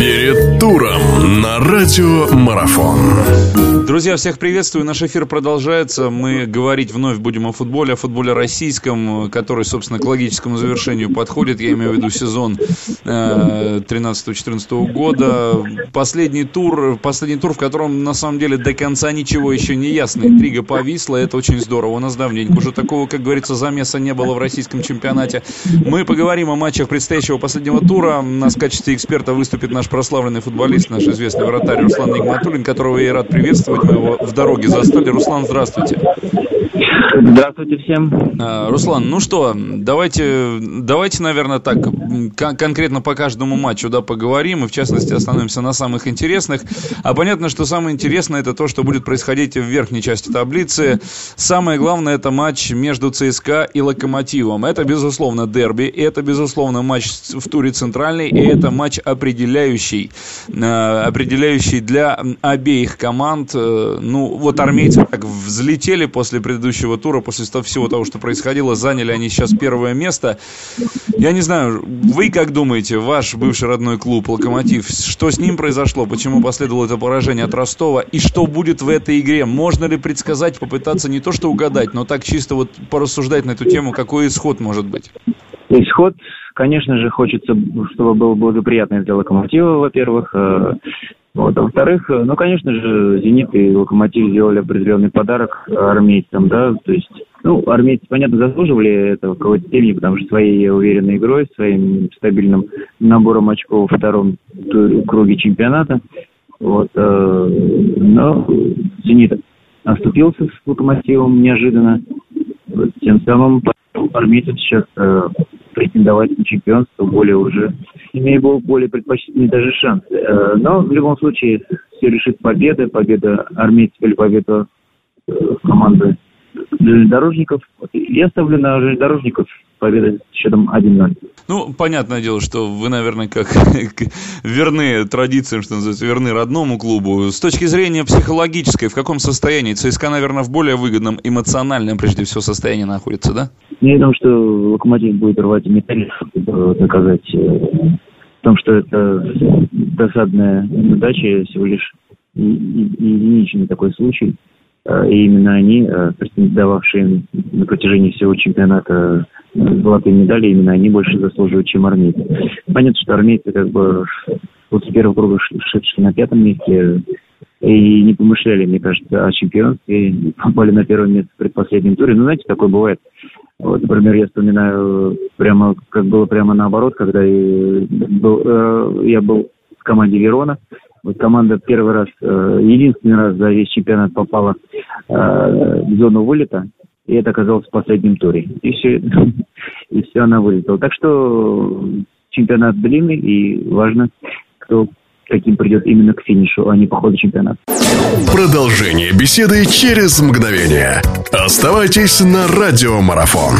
Перед туром на радио Марафон. Друзья, всех приветствую. Наш эфир продолжается. Мы говорить вновь будем о футболе, о футболе российском, который, собственно, к логическому завершению подходит. Я имею в виду сезон 13-14 э, года. Последний тур, последний тур, в котором, на самом деле, до конца ничего еще не ясно. Интрига повисла, это очень здорово. У нас давненько уже такого, как говорится, замеса не было в российском чемпионате. Мы поговорим о матчах предстоящего последнего тура. У нас в качестве эксперта выступит наш прославленный футболист, наш известный вратарь Руслан Нигматуллин, которого я рад приветствовать. Мы его в дороге застали. Руслан, здравствуйте. Здравствуйте всем. А, Руслан, ну что, давайте, давайте, наверное, так кон- конкретно по каждому матчу да, поговорим, и в частности остановимся на самых интересных. А понятно, что самое интересное это то, что будет происходить в верхней части таблицы. Самое главное это матч между ЦСКА и Локомотивом. Это, безусловно, дерби, это, безусловно, матч в туре центральный, и это матч определяющий, э, определяющий для обеих команд. Э, ну, вот армейцы так взлетели после предыдущего тура, после всего того, что происходило, заняли они сейчас первое место. Я не знаю, вы как думаете, ваш бывший родной клуб «Локомотив», что с ним произошло, почему последовало это поражение от Ростова, и что будет в этой игре? Можно ли предсказать, попытаться не то что угадать, но так чисто вот порассуждать на эту тему, какой исход может быть? Исход, конечно же, хочется, чтобы был благоприятный для «Локомотива», во-первых. Э, вот. А во-вторых, э, ну, конечно же, «Зенит» и «Локомотив» сделали определенный подарок армейцам, да, то есть, ну, армейцы, понятно, заслуживали этого в какой-то степени, потому что своей уверенной игрой, своим стабильным набором очков во втором круге чемпионата, вот, э, но «Зенит» оступился с «Локомотивом» неожиданно, тем самым армейцам сейчас претендовать на чемпионство более уже, имея более предпочтительный даже шанс. Э, но в любом случае все решит победа, победа армейцев или победа э, команды железнодорожников. Я ставлю на железнодорожников победа счетом 1-0. Ну, понятное дело, что вы, наверное, как верны традициям, что называется, верны родному клубу. С точки зрения психологической, в каком состоянии? ЦСКА, наверное, в более выгодном эмоциональном, прежде всего, состоянии находится, да? Я думаю, что Локомотив будет рвать металл, чтобы доказать э, в том, что это досадная неудача, всего лишь единичный такой случай. Э, и именно они, э, претендовавшие на протяжении всего чемпионата золотые медали, именно они больше заслуживают, чем армейцы. Понятно, что армейцы как бы после первого круга шедшие на пятом месте и не помышляли, мне кажется, о чемпионстве, попали на первое место в предпоследнем туре. Ну, знаете, такое бывает. Вот, например, я вспоминаю прямо, как было прямо наоборот, когда я был, э, я был в команде Верона. Команда первый раз, э, единственный раз за весь чемпионат попала э, в зону вылета и это оказалось в последнем туре. И все, и все она вылетела. Так что чемпионат длинный, и важно, кто каким придет именно к финишу, а не по ходу чемпионата. Продолжение беседы через мгновение. Оставайтесь на радиомарафон.